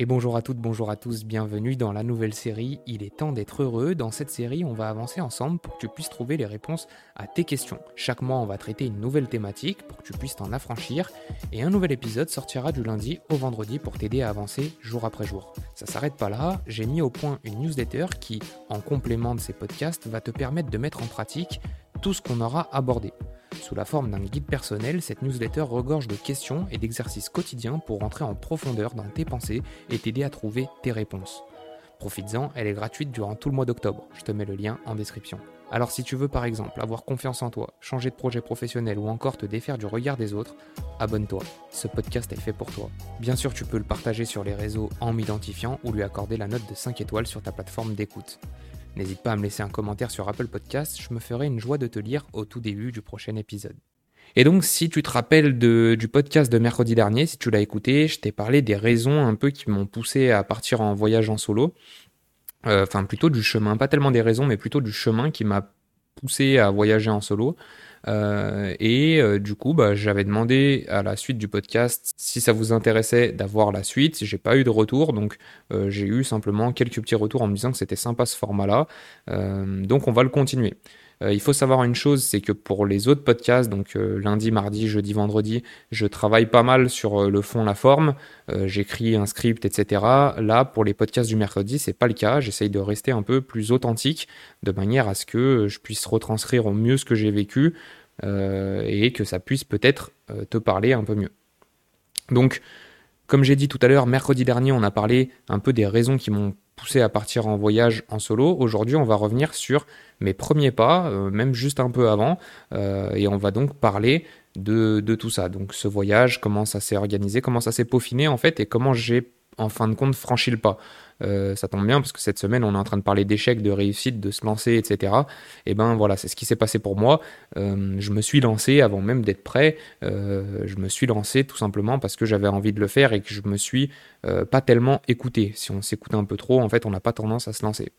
Et bonjour à toutes, bonjour à tous, bienvenue dans la nouvelle série Il est temps d'être heureux. Dans cette série, on va avancer ensemble pour que tu puisses trouver les réponses à tes questions. Chaque mois, on va traiter une nouvelle thématique pour que tu puisses t'en affranchir. Et un nouvel épisode sortira du lundi au vendredi pour t'aider à avancer jour après jour. Ça s'arrête pas là, j'ai mis au point une newsletter qui, en complément de ces podcasts, va te permettre de mettre en pratique tout ce qu'on aura abordé. Sous la forme d'un guide personnel, cette newsletter regorge de questions et d'exercices quotidiens pour entrer en profondeur dans tes pensées et t'aider à trouver tes réponses. Profites-en, elle est gratuite durant tout le mois d'octobre. Je te mets le lien en description. Alors si tu veux par exemple avoir confiance en toi, changer de projet professionnel ou encore te défaire du regard des autres, abonne-toi. Ce podcast est fait pour toi. Bien sûr, tu peux le partager sur les réseaux en m'identifiant ou lui accorder la note de 5 étoiles sur ta plateforme d'écoute. N'hésite pas à me laisser un commentaire sur Apple Podcast, je me ferai une joie de te lire au tout début du prochain épisode. Et donc, si tu te rappelles du podcast de mercredi dernier, si tu l'as écouté, je t'ai parlé des raisons un peu qui m'ont poussé à partir en voyage en solo. Euh, enfin, plutôt du chemin, pas tellement des raisons, mais plutôt du chemin qui m'a poussé à voyager en solo. Euh, et euh, du coup, bah, j'avais demandé à la suite du podcast si ça vous intéressait d'avoir la suite. J'ai pas eu de retour, donc euh, j'ai eu simplement quelques petits retours en me disant que c'était sympa ce format-là. donc on va le continuer. Il faut savoir une chose, c'est que pour les autres podcasts, donc lundi, mardi, jeudi, vendredi, je travaille pas mal sur le fond, la forme. J'écris un script, etc. Là, pour les podcasts du mercredi, c'est pas le cas. J'essaye de rester un peu plus authentique, de manière à ce que je puisse retranscrire au mieux ce que j'ai vécu, euh, et que ça puisse peut-être euh, te parler un peu mieux. Donc, comme j'ai dit tout à l'heure, mercredi dernier, on a parlé un peu des raisons qui m'ont poussé à partir en voyage en solo. Aujourd'hui, on va revenir sur mes premiers pas, euh, même juste un peu avant, et on va donc parler de, tout ça. Donc ce voyage, comment ça s'est organisé, comment ça s'est peaufiné en fait, et comment j'ai en fin de compte franchi le pas. Euh, ça tombe bien parce que cette semaine on est en train de parler d'échecs, de réussite, de se lancer, etc. Et ben voilà, c'est ce qui s'est passé pour moi. Euh, je me suis lancé avant même d'être prêt. Euh, je me suis lancé tout simplement parce que j'avais envie de le faire et que je me suis pas tellement écouté. Si on s'écoute un peu trop, en fait, on n'a pas tendance à se lancer.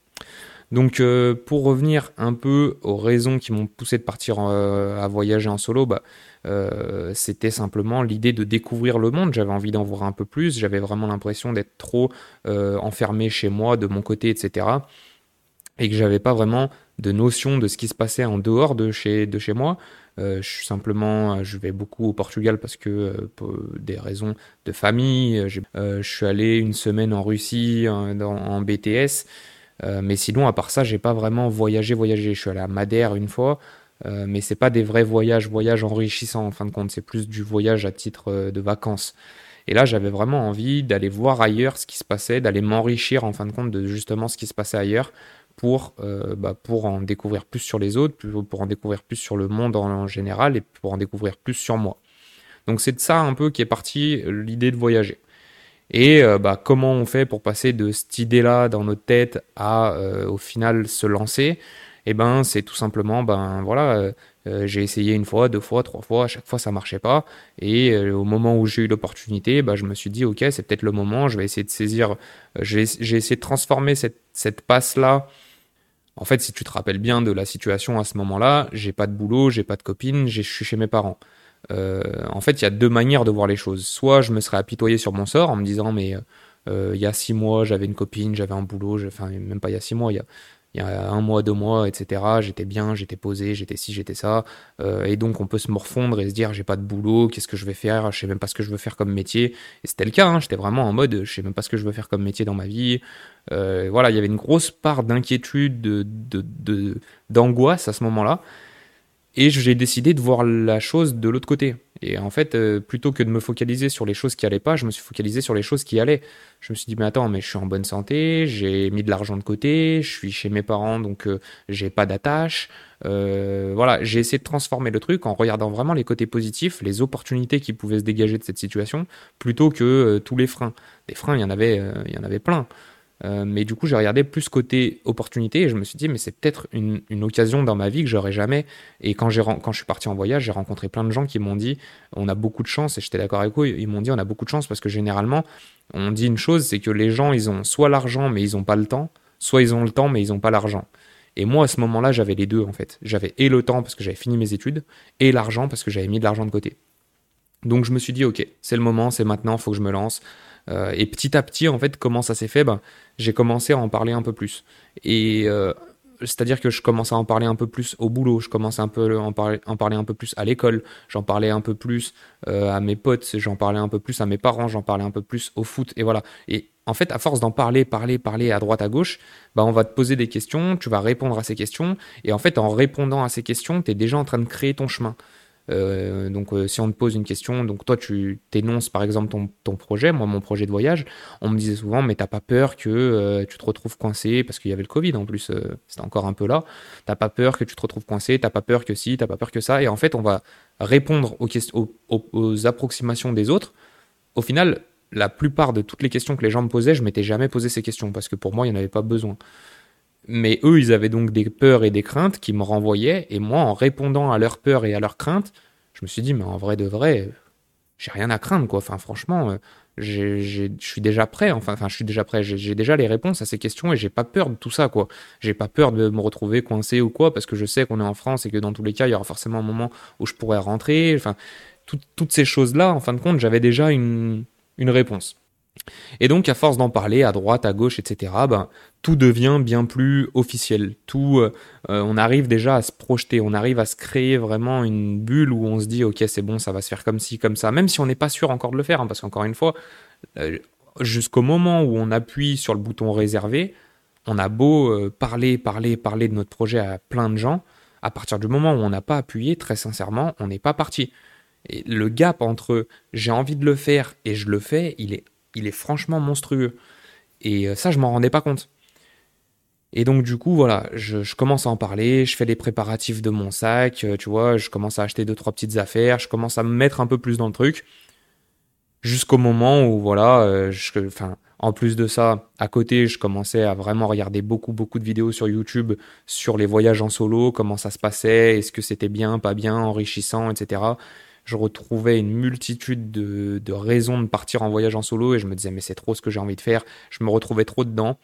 Donc pour revenir un peu aux raisons qui m'ont poussé de partir à voyager en solo, bah, euh, c'était simplement l'idée de découvrir le monde. J'avais envie d'en voir un peu plus. J'avais vraiment l'impression d'être trop euh, enfermé chez moi, de mon côté, etc. Et que j'avais pas vraiment de notion de ce qui se passait en dehors de chez, moi. Euh, je suis simplement, je vais beaucoup au Portugal parce que pour des raisons de famille. je suis allé une semaine en Russie en BTS. Mais sinon, à part ça, j'ai pas vraiment voyagé, voyagé. Je suis allé à Madère une fois. Euh, mais c'est pas des vrais voyages, voyages enrichissants en fin de compte, c'est plus du voyage à titre euh, de vacances. Et là, j'avais vraiment envie d'aller voir ailleurs ce qui se passait, d'aller m'enrichir en fin de compte de justement ce qui se passait ailleurs pour, euh, bah, pour en découvrir plus sur les autres, pour en découvrir plus sur le monde en, général et pour en découvrir plus sur moi. Donc c'est de ça un peu qui est parti l'idée de voyager. Et bah, comment on fait pour passer de cette idée-là dans notre tête à au final se lancer? Eh ben c'est tout simplement ben voilà euh, euh, j'ai essayé une fois deux fois trois fois à chaque fois ça marchait pas. Et euh, au moment où j'ai eu l'opportunité ben, je me suis dit ok c'est peut-être le moment je vais essayer de saisir j'ai essayé de transformer cette, cette passe là en fait si tu te rappelles bien de la situation à ce moment là j'ai pas de boulot j'ai pas de copine je suis chez mes parents en fait il y a deux manières de voir les choses soit je me serais apitoyé sur mon sort en me disant mais il y a six mois j'avais une copine j'avais un boulot enfin même pas il y a six mois il y a un mois, deux mois, etc. J'étais bien, j'étais posé, j'étais ci, j'étais ça. Euh, et donc on peut se morfondre et se dire j'ai pas de boulot, qu'est-ce que je vais faire, je sais même pas ce que je veux faire comme métier. Et c'était le cas, hein, j'étais vraiment en mode je sais même pas ce que je veux faire comme métier dans ma vie. Euh, voilà, il y avait une grosse part d'inquiétude, de, d'angoisse à ce moment-là. Et j'ai décidé de voir la chose de l'autre côté. Et en fait, euh, plutôt que de me focaliser sur les choses qui allaient pas, je me suis focalisé sur les choses qui allaient. Je me suis dit, mais attends, mais je suis en bonne santé, j'ai mis de l'argent de côté, je suis chez mes parents, donc euh, j'ai pas d'attache. Euh, voilà, j'ai essayé de transformer le truc en regardant vraiment les côtés positifs, les opportunités qui pouvaient se dégager de cette situation, plutôt que tous les freins. Des freins, il y en avait, il y en avait plein. Euh, mais du coup, j'ai regardé plus côté opportunité et je me suis dit, mais c'est peut-être une, occasion dans ma vie que j'aurais jamais. Et quand, quand je suis parti en voyage, j'ai rencontré plein de gens qui m'ont dit, on a beaucoup de chance, et j'étais d'accord avec eux, ils m'ont dit, on a beaucoup de chance parce que généralement, on dit une chose, c'est que les gens, ils ont soit l'argent, mais ils n'ont pas le temps, soit ils ont le temps, mais ils n'ont pas l'argent. Et moi, à ce moment-là, j'avais les deux, en fait. J'avais et le temps parce que j'avais fini mes études, et l'argent parce que j'avais mis de l'argent de côté. Donc je me suis dit, ok, c'est le moment, c'est maintenant, faut que je me lance. Et petit à petit, en fait, comment ça s'est fait? Ben, J'ai commencé à en parler un peu plus. Et c'est-à-dire que je commençais à en parler un peu plus au boulot, je commençais un peu à en parler, en parler un peu plus à l'école, j'en parlais un peu plus à mes potes, j'en parlais un peu plus à mes parents, j'en parlais un peu plus au foot, et voilà. Et en fait, à force d'en parler, parler, parler à droite, à gauche, bah, on va te poser des questions, tu vas répondre à ces questions, et en fait, en répondant à ces questions, tu es déjà en train de créer ton chemin. Euh, donc, euh, si on te pose une question, donc toi, tu t'énonces par exemple ton, projet, moi, mon projet de voyage, on me disait souvent, mais t'as pas peur que euh, tu te retrouves coincé, parce qu'il y avait le Covid en plus, c'était encore un peu là, t'as pas peur que tu te retrouves coincé, t'as pas peur que si, t'as pas peur que ça, et en fait, on va répondre aux, aux approximations des autres. Au final, la plupart de toutes les questions que les gens me posaient, je m'étais jamais posé ces questions parce que pour moi, il n'y en avait pas besoin. Mais eux, ils avaient donc des peurs et des craintes qui me renvoyaient. Et moi, en répondant à leurs peurs et à leurs craintes, je me suis dit, mais en vrai de vrai, j'ai rien à craindre, quoi. Enfin, franchement, euh, je suis déjà prêt. Enfin, je suis déjà prêt. J'ai déjà les réponses à ces questions et j'ai pas peur de tout ça, quoi. J'ai pas peur de me retrouver coincé ou quoi, parce que je sais qu'on est en France et que dans tous les cas, il y aura forcément un moment où je pourrais rentrer. Enfin, toutes ces choses-là, en fin de compte, j'avais déjà une, une réponse. Et donc, à force d'en parler à droite, à gauche, etc., ben, tout devient bien plus officiel. Tout, euh, euh, on arrive déjà à se projeter, on arrive à se créer vraiment une bulle où on se dit, ok, c'est bon, ça va se faire comme ci, comme ça, même si on n'est pas sûr encore de le faire, hein, parce qu'encore une fois, euh, jusqu'au moment où on appuie sur le bouton réservé, on a beau parler, parler, parler de notre projet à plein de gens, à partir du moment où on n'a pas appuyé, très sincèrement, on n'est pas parti. Et le gap entre j'ai envie de le faire et je le fais, il est, il est franchement monstrueux. Et euh, ça, je m'en rendais pas compte. Et donc du coup, voilà, je, commence à en parler, je fais les préparatifs de mon sac, euh, tu vois, je commence à acheter deux trois petites affaires, je commence à me mettre un peu plus dans le truc, jusqu'au moment où voilà, euh, en plus de ça, à côté, je commençais à vraiment regarder beaucoup beaucoup de vidéos sur YouTube sur les voyages en solo, comment ça se passait, est-ce que c'était bien, pas bien, enrichissant, etc je retrouvais une multitude de, raisons de partir en voyage en solo et je me disais mais c'est trop ce que j'ai envie de faire. Je me retrouvais trop dedans.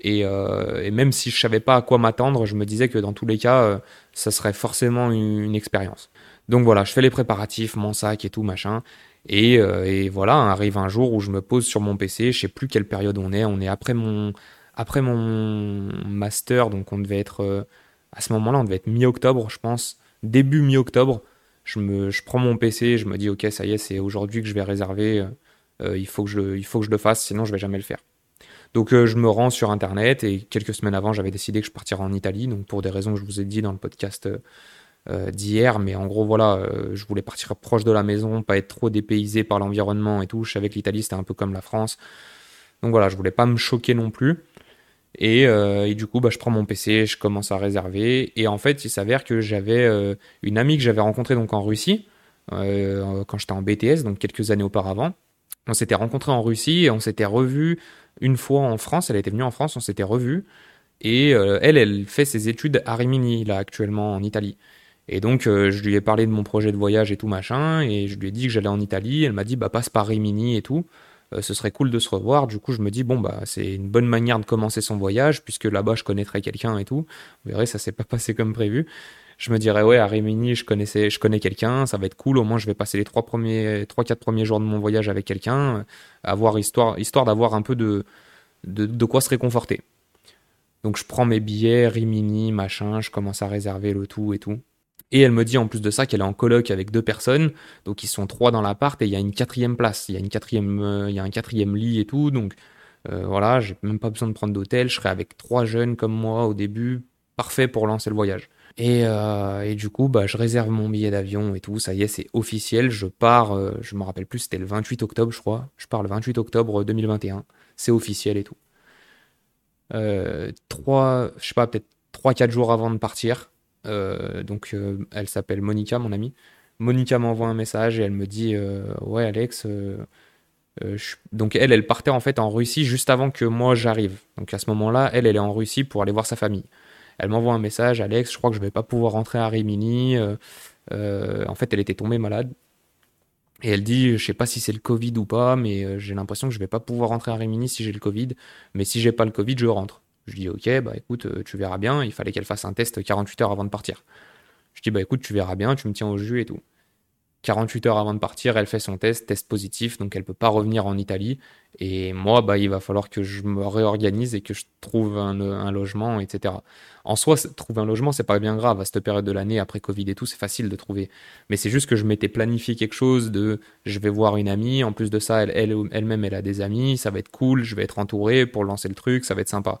Et, euh, même si je savais pas à quoi m'attendre, je me disais que dans tous les cas, euh, ça serait forcément une, expérience. Donc voilà, je fais les préparatifs, mon sac et tout machin. Et, euh, et, voilà, arrive un jour où je me pose sur mon PC. Je sais plus quelle période on est. On est après mon après mon master, donc on devait être à ce moment-là, on devait être mi-octobre, je pense, début mi-octobre je, me, prends mon PC, je me dis ok ça y est c'est aujourd'hui que je vais réserver, euh, euh, il, faut que je, il faut que je le fasse sinon je vais jamais le faire. Donc euh, je me rends sur internet et quelques semaines avant j'avais décidé que je partirais en Italie donc pour des raisons que je vous ai dit dans le podcast d'hier mais en gros voilà je voulais partir proche de la maison, pas être trop dépaysé par l'environnement et tout. Je savais que l'Italie c'était un peu comme la France donc voilà je voulais pas me choquer non plus. Euh, et, du coup, bah, je prends mon PC, je commence à réserver. Et en fait, il s'avère que j'avais euh, une amie que j'avais rencontrée donc en Russie euh, quand j'étais en BTS, donc quelques années auparavant. On s'était rencontrés en Russie et on s'était revus une fois en France. Elle était venue en France, on s'était revus. Et elle, elle fait ses études à Rimini, là, actuellement en Italie. Et donc, je lui ai parlé de mon projet de voyage et tout machin. Et je lui ai dit que j'allais en Italie. Elle m'a dit, bah, passe par Rimini et tout. Euh, ce serait cool de se revoir. Du coup, je me dis, bon, bah, c'est une bonne manière de commencer son voyage, puisque là-bas, je connaîtrais quelqu'un et tout. Vous verrez, ça s'est pas passé comme prévu. Je me dirais, ouais, à Rimini, je connaissais, je connais quelqu'un, ça va être cool. Au moins, je vais passer les trois premiers, trois, quatre premiers jours de mon voyage avec quelqu'un, euh, avoir histoire, histoire d'avoir un peu de, de, de quoi se réconforter. Donc, je prends mes billets, Rimini, machin, je commence à réserver le tout et tout. Et elle me dit en plus de ça qu'elle est en coloc avec deux personnes, donc ils sont trois dans l'appart et il y a une quatrième place, il y a une quatrième, euh, il y a un quatrième lit et tout, donc euh, voilà, j'ai même pas besoin de prendre d'hôtel, je serai avec trois jeunes comme moi au début, parfait pour lancer le voyage. Et, euh, et du coup, bah, je réserve mon billet d'avion et tout, ça y est, c'est officiel, je pars, je me rappelle plus, c'était le 28 octobre, je crois, je pars le 28 octobre 2021, c'est officiel et tout. trois, je sais pas, peut-être trois, quatre jours avant de partir, euh, donc, euh, elle s'appelle Monica, mon amie. Monica m'envoie un message et elle me dit euh, Ouais, Alex. Donc, elle, elle partait en fait en Russie juste avant que moi j'arrive. Donc, à ce moment-là, elle, elle est en Russie pour aller voir sa famille. Elle m'envoie un message Alex, je crois que je vais pas pouvoir rentrer à Rimini. en fait, elle était tombée malade. Et elle dit, je sais pas si c'est le Covid ou pas, mais j'ai l'impression que je vais pas pouvoir rentrer à Rimini si j'ai le Covid. Mais si j'ai pas le Covid, je rentre. Je dis ok, bah écoute, euh, tu verras bien. Il fallait qu'elle fasse un test 48 heures avant de partir. Je dis bah écoute, tu verras bien, tu me tiens au jus et tout. 48 heures avant de partir, elle fait son test, test positif, donc elle peut pas revenir en Italie. Et moi, bah, il va falloir que je me réorganise et que je trouve un, logement, etc. En soi, trouver un logement, c'est pas bien grave. À cette période de l'année, après Covid et tout, c'est facile de trouver. Mais c'est juste que je m'étais planifié quelque chose de, je vais voir une amie. En plus de ça, elle, elle, elle-même, elle a des amis. Ça va être cool. Je vais être entouré pour lancer le truc. Ça va être sympa.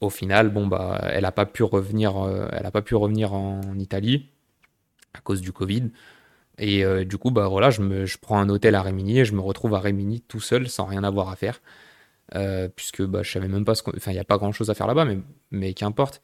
Au final, bon, bah, elle a pas pu revenir, euh, pas pu revenir en Italie à cause du Covid. Et euh, du coup, bah je, prends un hôtel à Rémini et je me retrouve à Rémini tout seul sans rien avoir à faire. Euh, puisque bah, je savais même pas ce qu'on. Enfin, il n'y a pas grand chose à faire là-bas, mais, mais qu'importe.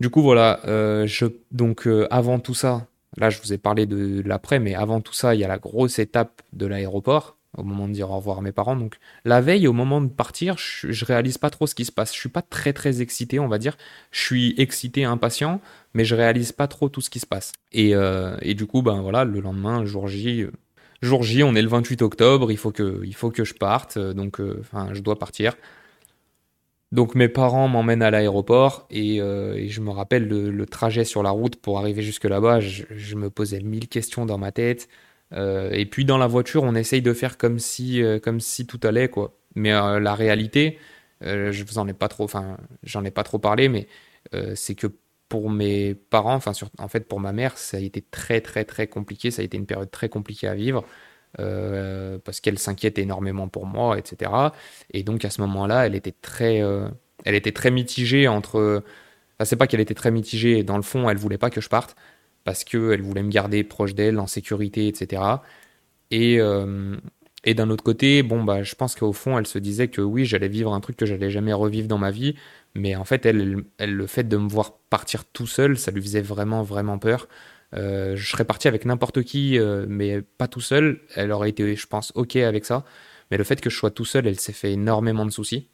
Du coup, voilà. Je, donc, avant tout ça, là, je vous ai parlé de l'après, mais avant tout ça, il y a la grosse étape de l'aéroport au moment de dire au revoir à mes parents. Donc la veille, au moment de partir, je, je, réalise pas trop ce qui se passe. Je suis pas très très excité, on va dire. Je suis excité, impatient, mais je réalise pas trop tout ce qui se passe. Et, euh, et du coup, ben voilà, le lendemain, jour J, euh, jour J, on est le 28 octobre, il faut que, il faut que je parte, euh, donc enfin, je dois partir. Donc mes parents m'emmènent à l'aéroport et, je me rappelle le, trajet sur la route pour arriver jusque là-bas. Je, me posais mille questions dans ma tête. Euh, et puis dans la voiture, on essaye de faire comme si, euh, comme si tout allait, quoi. Mais euh, la réalité, je vous en ai pas trop, enfin, j'en ai pas trop parlé, mais c'est que pour mes parents, enfin, en fait, pour ma mère, ça a été très, très, très compliqué. Ça a été une période très compliquée à vivre. parce qu'elle s'inquiète énormément pour moi, etc. Et donc à ce moment-là, elle était très, elle était très mitigée entre. Enfin, c'est pas qu'elle était très mitigée. Dans le fond, elle voulait pas que je parte, parce qu'elle voulait me garder proche d'elle, en sécurité, etc. Et, euh, et d'un autre côté, bon, bah, je pense qu'au fond, elle se disait que oui, j'allais vivre un truc que j'allais jamais revivre dans ma vie, mais en fait, elle, elle, le fait de me voir partir tout seul, ça lui faisait vraiment, vraiment peur. Euh, je serais parti avec n'importe qui, euh, mais pas tout seul. Elle aurait été, je pense, ok avec ça. Mais le fait que je sois tout seul, elle s'est fait énormément de soucis.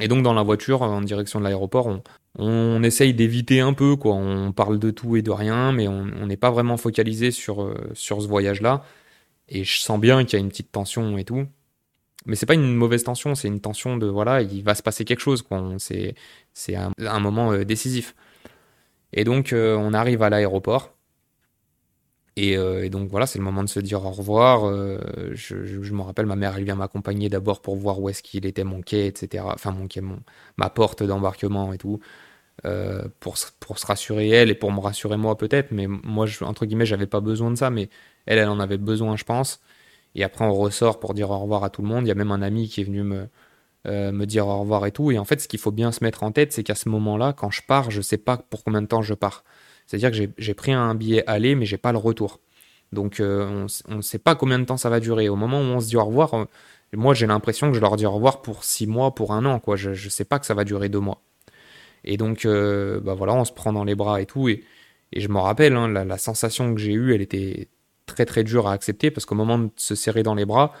Et donc dans la voiture, en direction de l'aéroport, on, essaye d'éviter un peu, quoi. On parle de tout et de rien, mais on n'est pas vraiment focalisé sur, euh, sur ce voyage-là. Et je sens bien qu'il y a une petite tension et tout. Mais c'est pas une mauvaise tension, c'est une tension de voilà, il va se passer quelque chose, quoi. C'est, c'est un, moment euh, décisif. Et donc, euh, on arrive à l'aéroport. Et, donc voilà, c'est le moment de se dire au revoir. je, je, me rappelle, ma mère, elle vient m'accompagner d'abord pour voir où est-ce qu'il était mon quai, etc. Enfin, mon quai, mon, ma porte d'embarquement et tout. Euh, pour, pour se rassurer elle et pour me rassurer moi peut-être, mais moi, je, entre guillemets, j'avais pas besoin de ça, mais elle, elle en avait besoin, je pense. Et après, on ressort pour dire au revoir à tout le monde. Il y a même un ami qui est venu me, euh, me dire au revoir et tout. Et en fait, ce qu'il faut bien se mettre en tête, c'est qu'à ce moment-là, quand je pars, je sais pas pour combien de temps je pars. C'est-à-dire que j'ai pris un billet aller, mais j'ai pas le retour. Donc, euh, on ne sait pas combien de temps ça va durer. Au moment où on se dit au revoir, moi, j'ai l'impression que je leur dis au revoir pour six mois, pour un an. Quoi. Je ne sais pas que ça va durer deux mois. Et donc, euh, bah voilà, on se prend dans les bras et tout. Et, je me rappelle, hein, la, sensation que j'ai eue, elle était très très dure à accepter parce qu'au moment de se serrer dans les bras,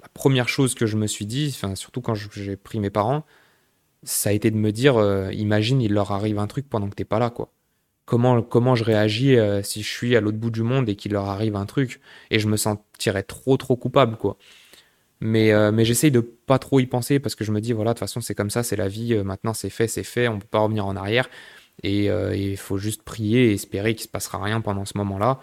la première chose que je me suis dit, surtout quand j'ai pris mes parents, ça a été de me dire, euh, imagine, il leur arrive un truc pendant que t'es pas là, quoi. Comment, je réagis euh, si je suis à l'autre bout du monde et qu'il leur arrive un truc et je me sentirais trop trop coupable, quoi. Mais, euh, mais j'essaye de pas trop y penser parce que je me dis, voilà, de toute façon, c'est comme ça, c'est la vie. Euh, maintenant, c'est fait, c'est fait. On peut pas revenir en arrière. Et il faut juste prier et espérer qu'il se passera rien pendant ce moment-là.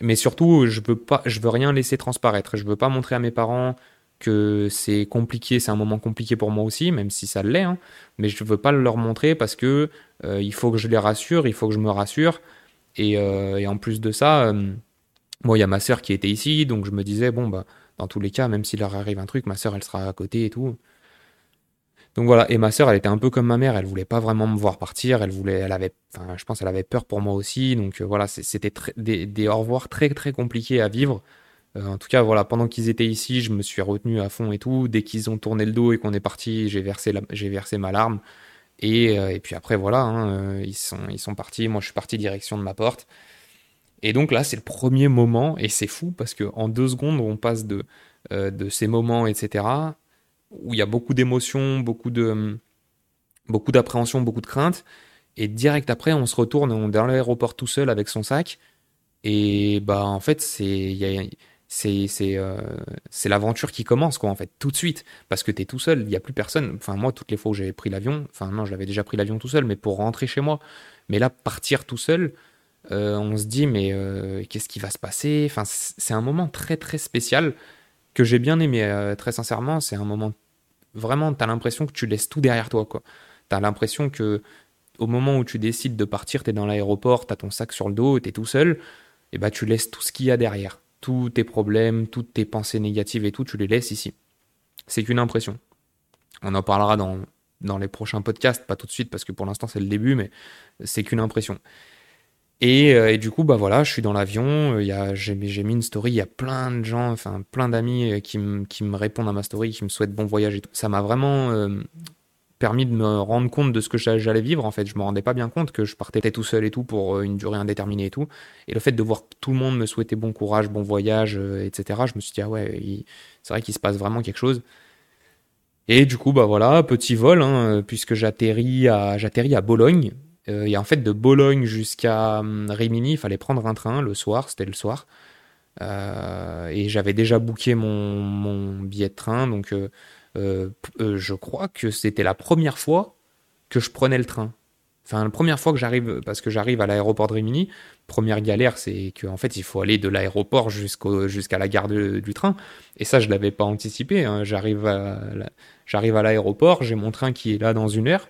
Mais surtout, je veux pas, je veux rien laisser transparaître. Je veux pas montrer à mes parents que c'est compliqué, c'est un moment compliqué pour moi aussi, même si ça l'est. Hein. mais je veux pas leur montrer parce que il faut que je les rassure, il faut que je me rassure. Et, et en plus de ça, moi, il y a ma sœur qui était ici, donc je me disais bon bah dans tous les cas, même s'il leur arrive un truc, ma sœur, elle sera à côté et tout. Donc voilà, et ma sœur, elle était un peu comme ma mère, elle voulait pas vraiment me voir partir, elle voulait, elle avait, je pense, elle avait peur pour moi aussi, donc euh, voilà, c'était des, des, au revoir très très compliqués à vivre. Euh, en tout cas, voilà, pendant qu'ils étaient ici, je me suis retenu à fond et tout. Dès qu'ils ont tourné le dos et qu'on est parti, j'ai versé, versé ma larme. Et, euh, et, puis après, voilà, hein, ils, sont, ils sont partis. Moi, je suis parti direction de ma porte. Et donc là, c'est le premier moment, et c'est fou parce qu'en deux secondes, on passe de, euh, de ces moments, etc., où il y a beaucoup d'émotions, beaucoup de beaucoup d'appréhension, beaucoup de crainte, et direct après, on se retourne on est dans l'aéroport tout seul avec son sac, et bah en fait, c'est c'est c'est euh, c'est l'aventure qui commence quoi en fait tout de suite parce que tu es tout seul il y a plus personne enfin moi toutes les fois où j'ai pris l'avion enfin non je l'avais déjà pris l'avion tout seul mais pour rentrer chez moi mais là partir tout seul on se dit mais qu'est-ce qui va se passer? Enfin, c'est un moment très très spécial que j'ai bien aimé, très sincèrement. C'est un moment vraiment, tu as l'impression que tu laisses tout derrière toi. quoi. Tu as l'impression que au moment où tu décides de partir, tu es dans l'aéroport, tu as ton sac sur le dos, tu es tout seul, et bah tu laisses tout ce qu'il y a derrière. Tous tes problèmes, toutes tes pensées négatives et tout, tu les laisses ici. C'est qu'une impression. On en parlera dans, dans les prochains podcasts, pas tout de suite parce que pour l'instant c'est le début, mais c'est qu'une impression. Et, euh, et, du coup, bah voilà, je suis dans l'avion, j'ai mis une story, il y a plein de gens, enfin plein d'amis euh, qui, qui, me répondent à ma story, qui me souhaitent bon voyage et tout. Ça m'a vraiment euh, permis de me rendre compte de ce que j'allais vivre en fait. Je me rendais pas bien compte que je partais tout seul et tout pour une durée indéterminée et tout. Et le fait de voir tout le monde me souhaitait bon courage, bon voyage, etc., je me suis dit, ah ouais, c'est vrai qu'il se passe vraiment quelque chose. Et du coup, bah voilà, petit vol, hein, puisque j'atterris à, j'atterris à Bologne. Euh, et en fait, de Bologne jusqu'à hum, Rimini, il fallait prendre un train le soir, c'était le soir. Euh, et j'avais déjà booké mon, mon, billet de train, donc euh, je crois que c'était la première fois que je prenais le train. Enfin, la première fois que j'arrive, parce que j'arrive à l'aéroport de Rimini, première galère, c'est qu'en fait, il faut aller de l'aéroport jusqu'à la gare du train. Et ça, je l'avais pas anticipé. Hein. J'arrive à, l'aéroport, j'ai mon train qui est là dans une heure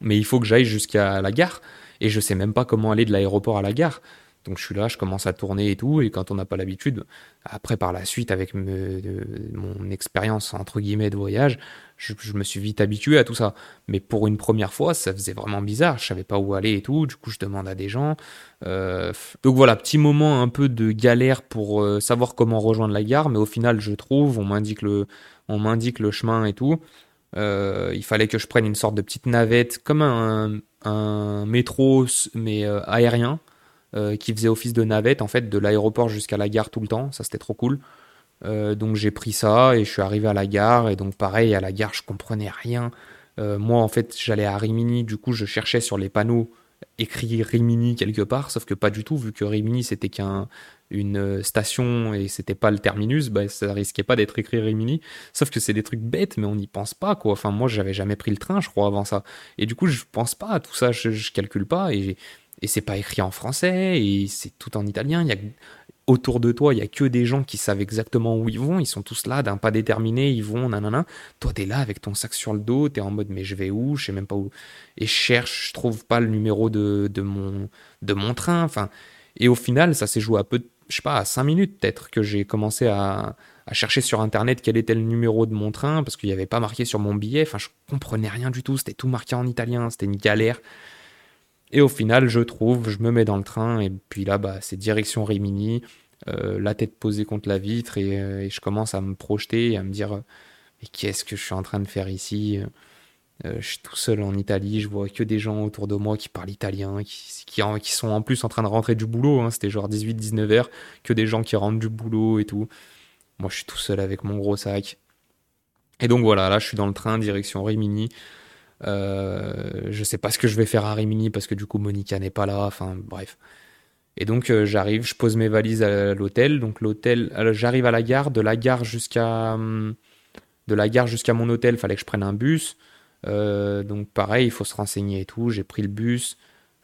mais il faut que j'aille jusqu'à la gare et je sais même pas comment aller de l'aéroport à la gare. Donc je suis là, je commence à tourner et tout, et quand on n'a pas l'habitude, après par la suite avec mon expérience entre guillemets de voyage, je, me suis vite habitué à tout ça. Mais pour une première fois, ça faisait vraiment bizarre, je savais pas où aller et tout, du coup je demande à des gens. Euh, donc voilà, petit moment un peu de galère pour euh, savoir comment rejoindre la gare, mais au final je trouve, on m'indique le, chemin et tout. Euh, il fallait que je prenne une sorte de petite navette, comme un, métro, mais aérien, euh, qui faisait office de navette, en fait, de l'aéroport jusqu'à la gare tout le temps. Ça, c'était trop cool. donc j'ai pris ça et je suis arrivé à la gare. Et donc pareil, à la gare, je comprenais rien. moi, en fait, j'allais à Rimini. Du coup, je cherchais sur les panneaux écrit Rimini quelque part, sauf que pas du tout, vu que Rimini c'était qu'un une euh, station et c'était pas le terminus, bah, ça risquait pas d'être écrit Rimini. Sauf que c'est des trucs bêtes, mais on n'y pense pas, quoi. Enfin, moi, j'avais jamais pris le train, je crois, avant ça. Et du coup, je pense pas à tout ça, je, je calcule pas, et, et c'est pas écrit en français, et c'est tout en italien. Il y a, autour de toi, il y a que des gens qui savent exactement où ils vont, ils sont tous là d'un pas déterminé, ils vont, nanana. Toi, t'es là avec ton sac sur le dos, t'es en mode, mais je vais où, je sais même pas où. Et je cherche, je trouve pas le numéro de, de, mon, de mon train, enfin. Et au final, ça s'est joué à peu je sais pas, à 5 minutes peut-être que j'ai commencé à, chercher sur internet quel était le numéro de mon train parce qu'il n'y avait pas marqué sur mon billet. Enfin, je comprenais rien du tout. C'était tout marqué en italien. C'était une galère. Et au final, je trouve, je me mets dans le train et puis là, bah, c'est direction Rimini, euh, la tête posée contre la vitre et, euh, et, je commence à me projeter et à me dire mais qu'est-ce que je suis en train de faire ici euh, je suis tout seul en Italie, je vois que des gens autour de moi qui parlent italien, qui, qui, sont en plus en train de rentrer du boulot. Hein. C'était genre 18-19 heures, que des gens qui rentrent du boulot et tout. Moi, je suis tout seul avec mon gros sac. Et donc voilà, là, je suis dans le train, direction Rimini. Euh, je sais pas ce que je vais faire à Rimini parce que du coup, Monica n'est pas là. Enfin, bref. Et donc, euh, j'arrive, je pose mes valises à l'hôtel. Donc, l'hôtel, j'arrive à la gare. De la gare jusqu'à. De la gare jusqu'à mon hôtel, fallait que je prenne un bus. Euh, donc pareil, il faut se renseigner et tout. J'ai pris le bus.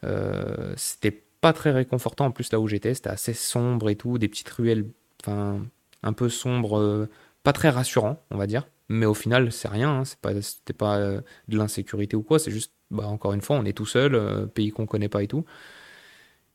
Euh, c'était pas très réconfortant en plus là où j'étais. C'était assez sombre et tout, des petites ruelles, enfin un peu sombres, euh, pas très rassurant, on va dire. Mais au final, c'est rien. Hein. c'est pas, c'était pas de l'insécurité ou quoi. C'est juste, bah, encore une fois, on est tout seul, pays qu'on connaît pas et tout.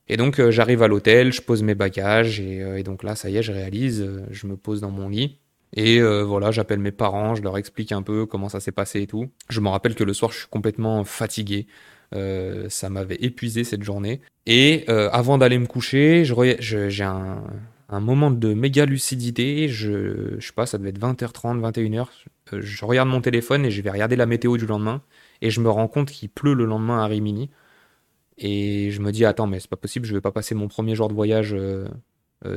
Et donc j'arrive à l'hôtel, je pose mes bagages et, donc là, ça y est, je réalise. je me pose dans mon lit. Et euh, voilà, j'appelle mes parents, je leur explique un peu comment ça s'est passé et tout. Je me rappelle que le soir, je suis complètement fatigué. Euh, ça m'avait épuisé cette journée. Et euh, avant d'aller me coucher, j'ai un, un, moment de méga lucidité. Je, je sais pas, ça devait être 20h30, 21h. Je regarde mon téléphone et je vais regarder la météo du lendemain. Et je me rends compte qu'il pleut le lendemain à Rimini. Et je me dis, attends, mais c'est pas possible, je vais pas passer mon premier jour de voyage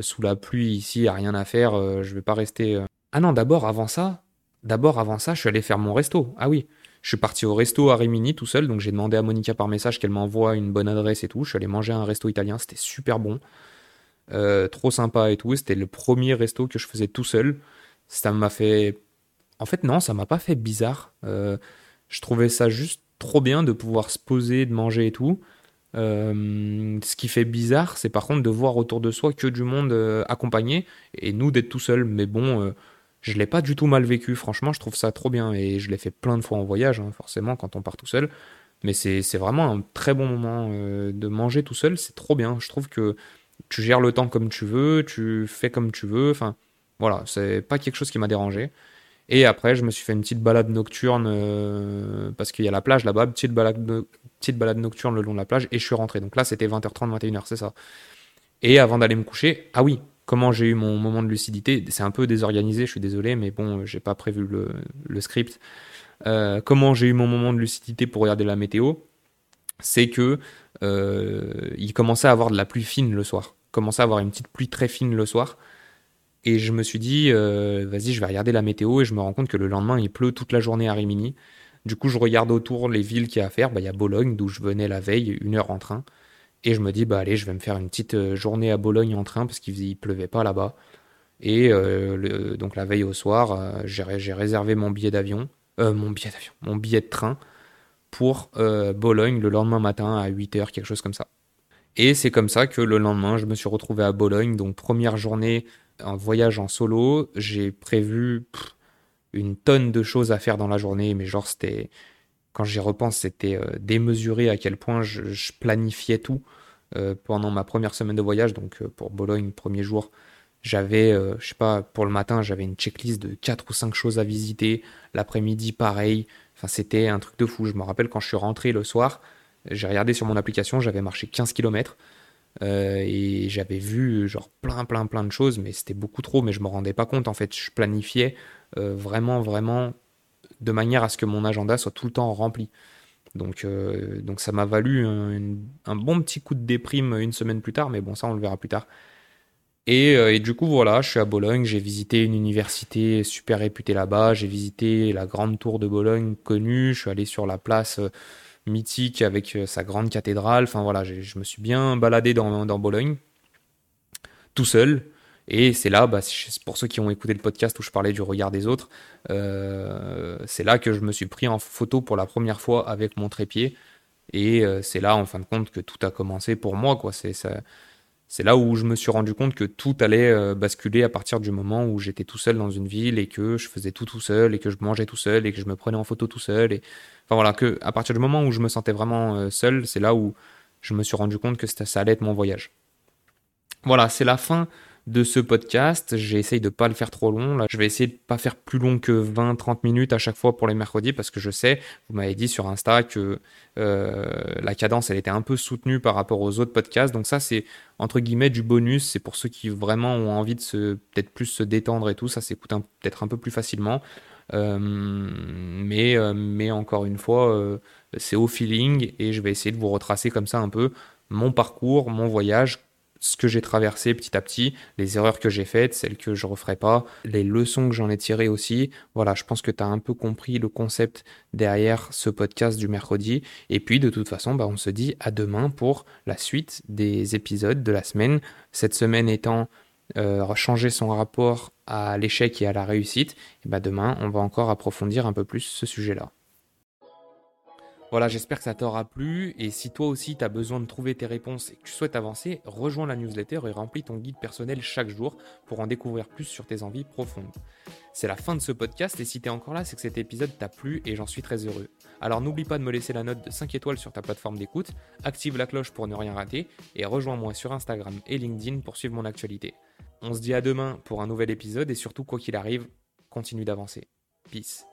sous la pluie ici, à rien à faire. je vais pas rester ah non, d'abord, avant ça, d'abord, avant ça, je suis allé faire mon resto. Ah oui, je suis parti au resto à Rimini tout seul, donc j'ai demandé à Monica par message qu'elle m'envoie une bonne adresse et tout. Je suis allé manger à un resto italien, c'était super bon. Euh, trop sympa et tout. C'était le premier resto que je faisais tout seul. Ça m'a fait. En fait, non, ça m'a pas fait bizarre. Euh, je trouvais ça juste trop bien de pouvoir se poser, de manger et tout. ce qui fait bizarre, c'est par contre de voir autour de soi que du monde accompagné et nous d'être tout seul. Mais bon, je l'ai pas du tout mal vécu. Franchement, je trouve ça trop bien et je l'ai fait plein de fois en voyage, hein, forcément, quand on part tout seul. Mais c'est vraiment un très bon moment de manger tout seul. C'est trop bien. Je trouve que tu gères le temps comme tu veux, tu fais comme tu veux. Enfin, voilà, c'est pas quelque chose qui m'a dérangé. Et après, je me suis fait une petite balade nocturne euh, parce qu'il y a la plage là-bas, petite balade, nocturne le long de la plage et je suis rentré. Donc là, c'était 20h30, 21h, c'est ça. Et avant d'aller me coucher, ah oui, comment j'ai eu mon moment de lucidité? C'est un peu désorganisé, je suis désolé, mais bon, j'ai pas prévu le, script. Euh, comment j'ai eu mon moment de lucidité pour regarder la météo? C'est que euh, il commençait à avoir de la pluie fine le soir. Commençait à avoir une petite pluie très fine le soir. Et je me suis dit, euh, vas-y, je vais regarder la météo et je me rends compte que le lendemain, il pleut toute la journée à Rimini. Du coup, je regarde autour les villes qu'il y a à faire. Bah, il y a Bologne, d'où je venais la veille, une heure en train. Et je me dis, bah allez, je vais me faire une petite euh, journée à Bologne en train parce qu'il pleuvait pas là-bas. Et donc la veille au soir, j'ai réservé mon billet d'avion, mon billet d'avion, mon billet de train pour euh, Bologne le lendemain matin à 8h, quelque chose comme ça. Et c'est comme ça que le lendemain, je me suis retrouvé à Bologne. Donc première journée en voyage en solo. J'ai prévu une tonne de choses à faire dans la journée, mais genre c'était, quand j'y repense, c'était euh, démesuré à quel point je, planifiais tout euh, pendant ma première semaine de voyage. Donc pour Bologne, premier jour, j'avais, je sais pas, pour le matin, j'avais une checklist de 4 ou 5 choses à visiter. L'après-midi, pareil c'était un truc de fou. Je me rappelle quand je suis rentré le soir, j'ai regardé sur mon application, j'avais marché 15 km. Euh, et j'avais vu genre plein plein plein de choses mais c'était beaucoup trop mais je me rendais pas compte en fait je planifiais euh, vraiment vraiment de manière à ce que mon agenda soit tout le temps rempli donc euh, donc ça m'a valu un, bon petit coup de déprime une semaine plus tard mais bon ça on le verra plus tard euh, et, du coup, voilà, je suis à Bologne, j'ai visité une université super réputée là-bas, j'ai visité la grande tour de Bologne connue, je suis allé sur la place euh, mythique avec euh, sa grande cathédrale, enfin voilà, je me suis bien baladé dans, Bologne, tout seul. Et c'est là, bah, pour ceux qui ont écouté le podcast où je parlais du regard des autres, c'est là que je me suis pris en photo pour la première fois avec mon trépied. Et c'est là, en fin de compte, que tout a commencé pour moi. Quoi. C'est là où je me suis rendu compte que tout allait euh, basculer à partir du moment où j'étais tout seul dans une ville et que je faisais tout tout seul et que je mangeais tout seul et que je me prenais en photo tout seul et enfin voilà que à partir du moment où je me sentais vraiment euh, seul, c'est là où je me suis rendu compte que ça allait être mon voyage. Voilà, c'est la fin de ce podcast. J'essaye de pas le faire trop long. Je vais essayer de pas faire plus long que 20-30 minutes à chaque fois pour les mercredis parce que je sais, vous m'avez dit sur Insta que euh, la cadence, elle était un peu soutenue par rapport aux autres podcasts. Donc ça, c'est entre guillemets du bonus. C'est pour ceux qui vraiment ont envie de se peut-être plus se détendre et tout. Ça s'écoute peut-être un peu plus facilement. Euh, mais, euh, mais encore une fois, c'est au feeling et je vais essayer de vous retracer comme ça un peu mon parcours, mon voyage, ce que j'ai traversé petit à petit, les erreurs que j'ai faites, celles que je referai pas, les leçons que j'en ai tirées aussi. Voilà, je pense que tu as un peu compris le concept derrière ce podcast du mercredi. Et puis de toute façon, bah, on se dit à demain pour la suite des épisodes de la semaine. Cette semaine étant euh, changer son rapport à l'échec et à la réussite, bah demain, on va encore approfondir un peu plus ce sujet-là. Voilà, j'espère que ça t'aura plu. Et si toi aussi tu as besoin de trouver tes réponses et que tu souhaites avancer, rejoins la newsletter et remplis ton guide personnel chaque jour pour en découvrir plus sur tes envies profondes. C'est la fin de ce podcast et si tu es encore là, c'est que cet épisode t'a plu et j'en suis très heureux. Alors n'oublie pas de me laisser la note de 5 étoiles sur ta plateforme d'écoute, active la cloche pour ne rien rater et rejoins-moi sur Instagram et LinkedIn pour suivre mon actualité. On se dit à demain pour un nouvel épisode et surtout quoi qu'il arrive, continue d'avancer. Peace.